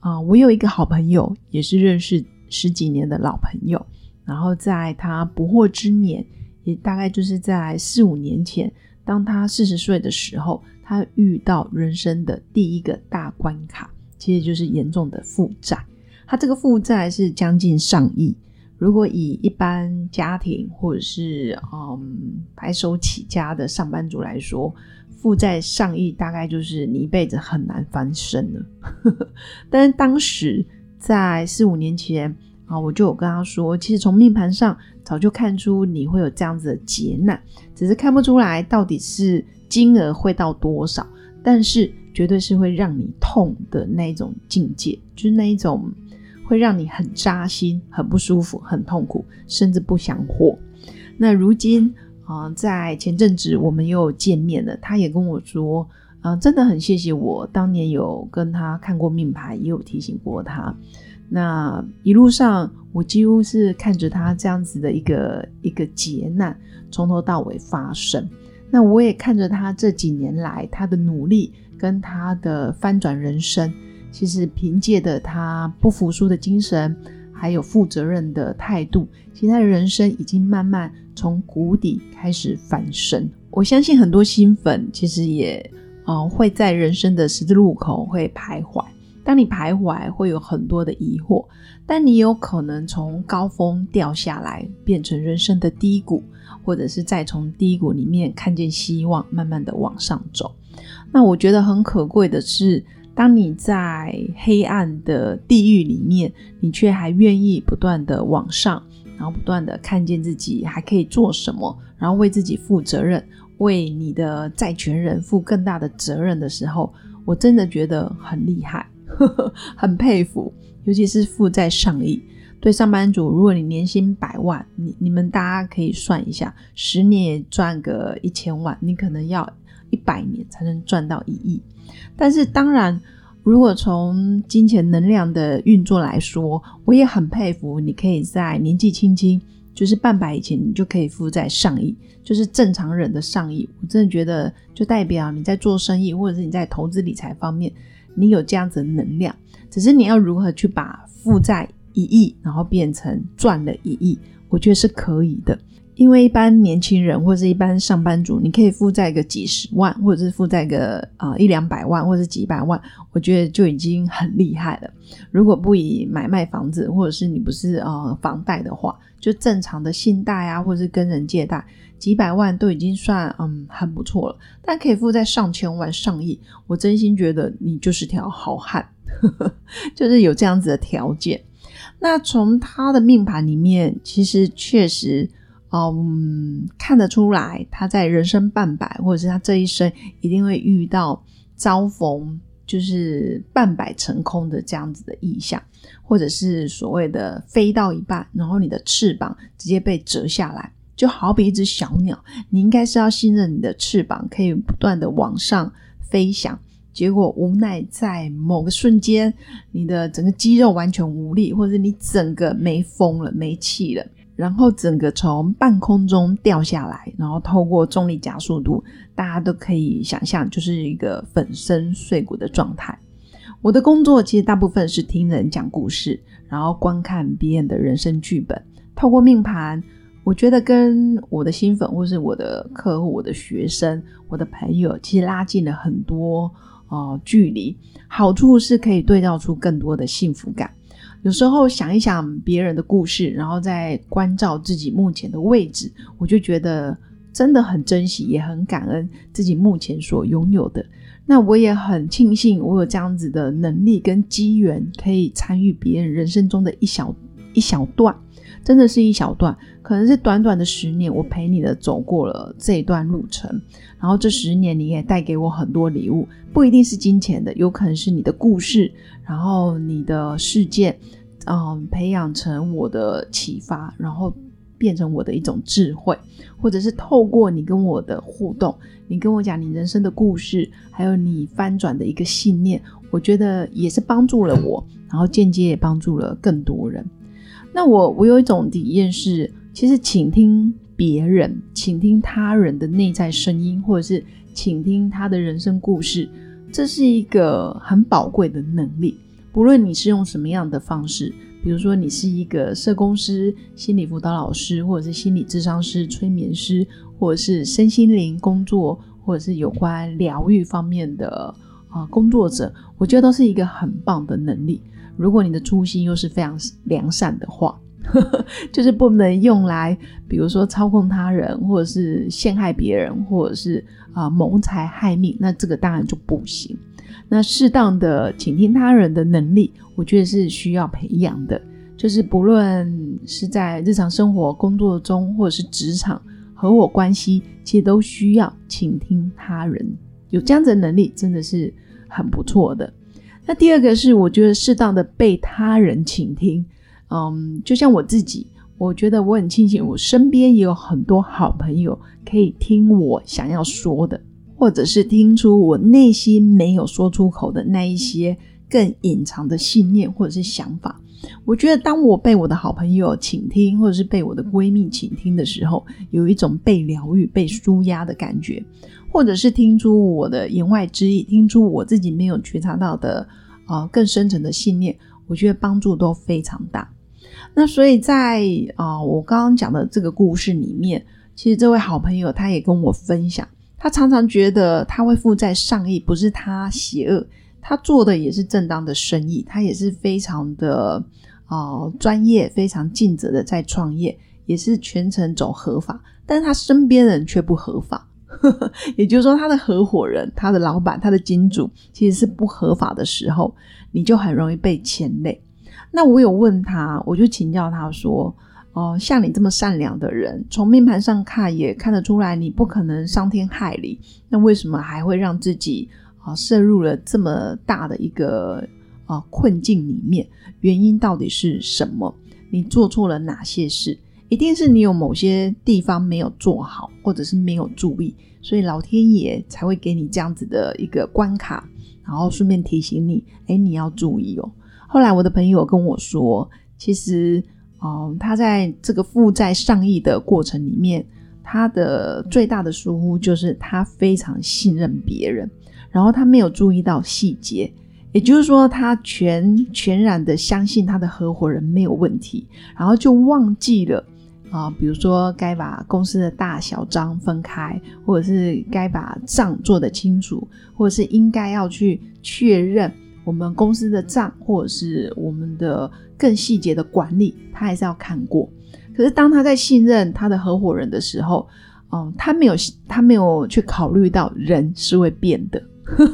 啊，我有一个好朋友，也是认识十几年的老朋友。然后在他不惑之年，也大概就是在四五年前，当他四十岁的时候，他遇到人生的第一个大关卡，其实就是严重的负债。他这个负债是将近上亿。如果以一般家庭或者是嗯白手起家的上班族来说，负债上亿，大概就是你一辈子很难翻身了。但是当时在四五年前啊，我就有跟他说，其实从命盘上早就看出你会有这样子的劫难，只是看不出来到底是金额会到多少，但是绝对是会让你痛的那种境界，就是那一种会让你很扎心、很不舒服、很痛苦，甚至不想活。那如今。啊，在前阵子我们又见面了，他也跟我说，啊，真的很谢谢我当年有跟他看过命牌，也有提醒过他。那一路上，我几乎是看着他这样子的一个一个劫难从头到尾发生。那我也看着他这几年来他的努力跟他的翻转人生。其实凭借的他不服输的精神。还有负责任的态度，其他的人生已经慢慢从谷底开始翻身。我相信很多新粉其实也呃会在人生的十字路口会徘徊。当你徘徊，会有很多的疑惑，但你有可能从高峰掉下来，变成人生的低谷，或者是再从低谷里面看见希望，慢慢的往上走。那我觉得很可贵的是。当你在黑暗的地狱里面，你却还愿意不断的往上，然后不断的看见自己还可以做什么，然后为自己负责任，为你的债权人负更大的责任的时候，我真的觉得很厉害，很佩服。尤其是负债上亿，对上班族，如果你年薪百万，你你们大家可以算一下，十年也赚个一千万，你可能要一百年才能赚到一亿。但是当然，如果从金钱能量的运作来说，我也很佩服你可以在年纪轻轻，就是半百以前，你就可以负债上亿，就是正常人的上亿。我真的觉得，就代表你在做生意，或者是你在投资理财方面，你有这样子的能量。只是你要如何去把负债一亿，然后变成赚了一亿，我觉得是可以的。因为一般年轻人或者是一般上班族，你可以负债个几十万，或者是负债个啊一两百万，或者是几百万，我觉得就已经很厉害了。如果不以买卖房子，或者是你不是呃房贷的话，就正常的信贷啊，或者是跟人借贷，几百万都已经算嗯很不错了。但可以负债上千万、上亿，我真心觉得你就是条好汉，就是有这样子的条件。那从他的命盘里面，其实确实。嗯，看得出来，他在人生半百，或者是他这一生一定会遇到遭逢，就是半百成空的这样子的意象，或者是所谓的飞到一半，然后你的翅膀直接被折下来，就好比一只小鸟，你应该是要信任你的翅膀可以不断的往上飞翔，结果无奈在某个瞬间，你的整个肌肉完全无力，或者你整个没风了，没气了。然后整个从半空中掉下来，然后透过重力加速度，大家都可以想象，就是一个粉身碎骨的状态。我的工作其实大部分是听人讲故事，然后观看别人的人生剧本。透过命盘，我觉得跟我的新粉，或是我的客户、我的学生、我的朋友，其实拉近了很多哦距离。好处是可以对照出更多的幸福感。有时候想一想别人的故事，然后再关照自己目前的位置，我就觉得真的很珍惜，也很感恩自己目前所拥有的。那我也很庆幸我有这样子的能力跟机缘，可以参与别人人生中的一小一小段。真的是一小段，可能是短短的十年，我陪你的走过了这一段路程，然后这十年你也带给我很多礼物，不一定是金钱的，有可能是你的故事，然后你的事件，嗯，培养成我的启发，然后。变成我的一种智慧，或者是透过你跟我的互动，你跟我讲你人生的故事，还有你翻转的一个信念，我觉得也是帮助了我，然后间接也帮助了更多人。那我我有一种体验是，其实倾听别人，倾听他人的内在声音，或者是倾听他的人生故事，这是一个很宝贵的能力。不论你是用什么样的方式。比如说，你是一个社工师、心理辅导老师，或者是心理智商师、催眠师，或者是身心灵工作，或者是有关疗愈方面的啊工作者，我觉得都是一个很棒的能力。如果你的初心又是非常良善的话，就是不能用来，比如说操控他人，或者是陷害别人，或者是啊谋财害命，那这个当然就不行。那适当的倾听他人的能力，我觉得是需要培养的。就是不论是在日常生活、工作中，或者是职场、合伙关系，其实都需要倾听他人。有这样子的能力，真的是很不错的。那第二个是，我觉得适当的被他人倾听。嗯，就像我自己，我觉得我很庆幸，我身边也有很多好朋友可以听我想要说的。或者是听出我内心没有说出口的那一些更隐藏的信念或者是想法，我觉得当我被我的好朋友倾听，或者是被我的闺蜜倾听的时候，有一种被疗愈、被舒压的感觉，或者是听出我的言外之意，听出我自己没有觉察到的啊更深层的信念，我觉得帮助都非常大。那所以在啊我刚刚讲的这个故事里面，其实这位好朋友他也跟我分享。他常常觉得他会负债上亿，不是他邪恶，他做的也是正当的生意，他也是非常的啊专业，非常尽责的在创业，也是全程走合法，但是他身边人却不合法，也就是说，他的合伙人、他的老板、他的金主其实是不合法的时候，你就很容易被牵累。那我有问他，我就请教他说。哦，像你这么善良的人，从命盘上看也看得出来，你不可能伤天害理。那为什么还会让自己啊摄入了这么大的一个啊困境里面？原因到底是什么？你做错了哪些事？一定是你有某些地方没有做好，或者是没有注意，所以老天爷才会给你这样子的一个关卡，然后顺便提醒你，哎，你要注意哦。后来我的朋友跟我说，其实。哦，他在这个负债上亿的过程里面，他的最大的疏忽就是他非常信任别人，然后他没有注意到细节，也就是说，他全全然的相信他的合伙人没有问题，然后就忘记了啊，比如说该把公司的大小章分开，或者是该把账做得清楚，或者是应该要去确认。我们公司的账，或者是我们的更细节的管理，他还是要看过。可是当他在信任他的合伙人的时候，嗯，他没有他没有去考虑到人是会变的。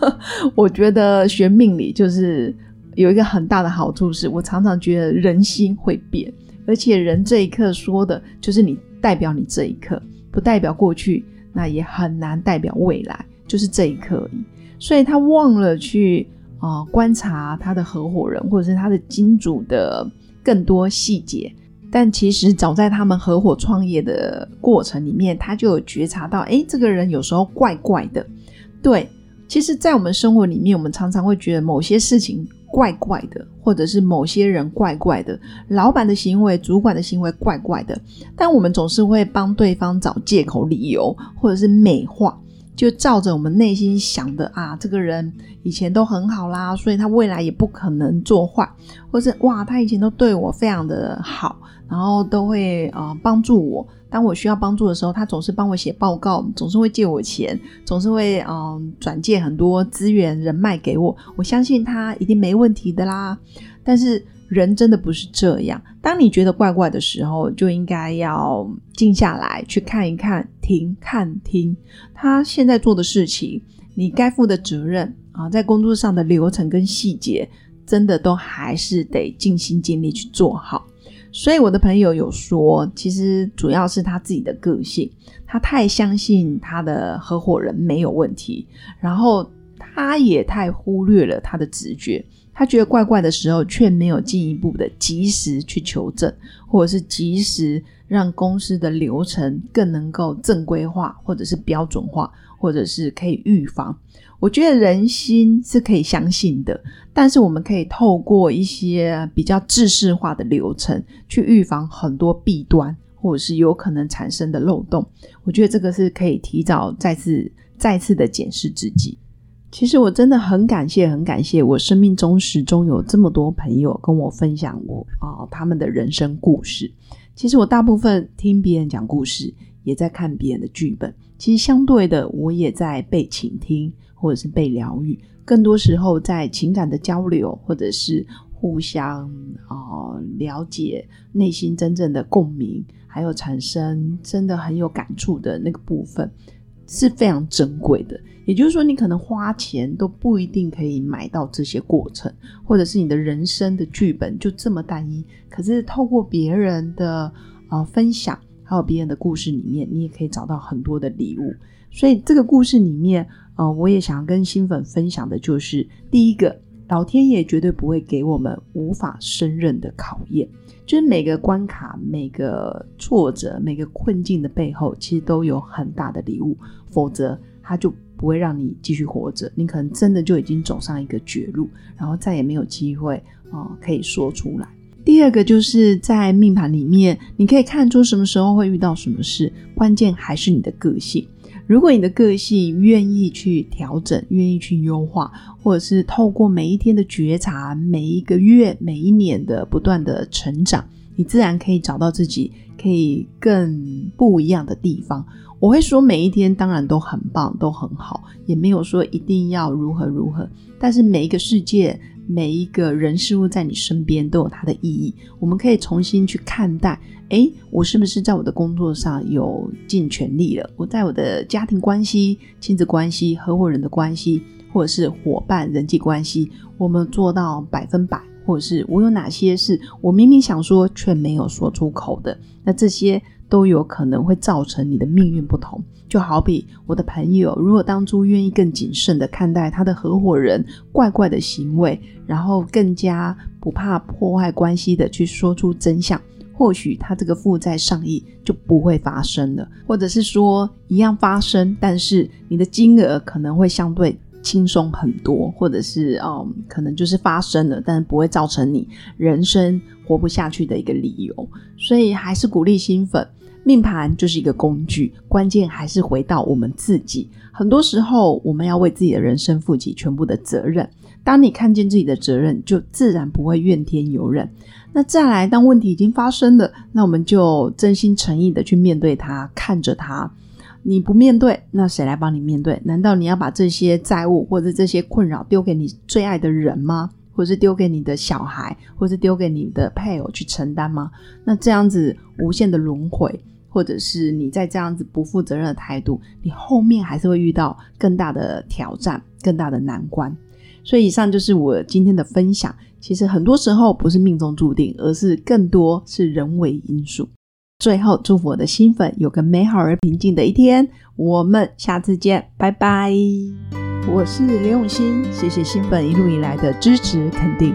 我觉得学命理就是有一个很大的好处，是我常常觉得人心会变，而且人这一刻说的就是你代表你这一刻，不代表过去，那也很难代表未来，就是这一刻而已。所以他忘了去。啊，观察他的合伙人或者是他的金主的更多细节，但其实早在他们合伙创业的过程里面，他就有觉察到，哎，这个人有时候怪怪的。对，其实，在我们生活里面，我们常常会觉得某些事情怪怪的，或者是某些人怪怪的，老板的行为、主管的行为怪怪的，但我们总是会帮对方找借口、理由，或者是美化。就照着我们内心想的啊，这个人以前都很好啦，所以他未来也不可能做坏，或者哇，他以前都对我非常的好，然后都会啊帮助我。当我需要帮助的时候，他总是帮我写报告，总是会借我钱，总是会嗯转借很多资源人脉给我。我相信他一定没问题的啦，但是。人真的不是这样。当你觉得怪怪的时候，就应该要静下来，去看一看，听看听他现在做的事情，你该负的责任啊，在工作上的流程跟细节，真的都还是得尽心尽力去做好。所以我的朋友有说，其实主要是他自己的个性，他太相信他的合伙人没有问题，然后他也太忽略了他的直觉。他觉得怪怪的时候，却没有进一步的及时去求证，或者是及时让公司的流程更能够正规化，或者是标准化，或者是可以预防。我觉得人心是可以相信的，但是我们可以透过一些比较制式化的流程去预防很多弊端，或者是有可能产生的漏洞。我觉得这个是可以提早再次、再次的检视自己。其实我真的很感谢，很感谢我生命中始终有这么多朋友跟我分享我啊他们的人生故事。其实我大部分听别人讲故事，也在看别人的剧本。其实相对的，我也在被倾听。或者是被疗愈，更多时候在情感的交流，或者是互相啊了解内心真正的共鸣，还有产生真的很有感触的那个部分，是非常珍贵的。也就是说，你可能花钱都不一定可以买到这些过程，或者是你的人生的剧本就这么单一。可是透过别人的啊分享，还有别人的故事里面，你也可以找到很多的礼物。所以这个故事里面。呃，我也想跟新粉分享的就是，第一个，老天爷绝对不会给我们无法胜任的考验，就是每个关卡、每个挫折、每个困境的背后，其实都有很大的礼物，否则他就不会让你继续活着，你可能真的就已经走上一个绝路，然后再也没有机会啊可以说出来。第二个就是在命盘里面，你可以看出什么时候会遇到什么事，关键还是你的个性。如果你的个性愿意去调整，愿意去优化，或者是透过每一天的觉察，每一个月、每一年的不断的成长，你自然可以找到自己可以更不一样的地方。我会说，每一天当然都很棒，都很好，也没有说一定要如何如何。但是每一个世界。每一个人事物在你身边都有它的意义，我们可以重新去看待。诶，我是不是在我的工作上有尽全力了？我在我的家庭关系、亲子关系、合伙人的关系，或者是伙伴人际关系，我们做到百分百，或者是我有哪些是我明明想说却没有说出口的？那这些。都有可能会造成你的命运不同，就好比我的朋友，如果当初愿意更谨慎的看待他的合伙人怪怪的行为，然后更加不怕破坏关系的去说出真相，或许他这个负债上亿就不会发生了，或者是说一样发生，但是你的金额可能会相对轻松很多，或者是嗯，可能就是发生了，但是不会造成你人生活不下去的一个理由，所以还是鼓励新粉。命盘就是一个工具，关键还是回到我们自己。很多时候，我们要为自己的人生负起全部的责任。当你看见自己的责任，就自然不会怨天尤人。那再来，当问题已经发生了，那我们就真心诚意的去面对它，看着它。你不面对，那谁来帮你面对？难道你要把这些债务或者这些困扰丢给你最爱的人吗？或是丢给你的小孩，或是丢给你的配偶去承担吗？那这样子无限的轮回。或者是你在这样子不负责任的态度，你后面还是会遇到更大的挑战、更大的难关。所以，以上就是我今天的分享。其实很多时候不是命中注定，而是更多是人为因素。最后，祝福我的新粉有个美好而平静的一天。我们下次见，拜拜。我是刘永新，谢谢新粉一路以来的支持肯定。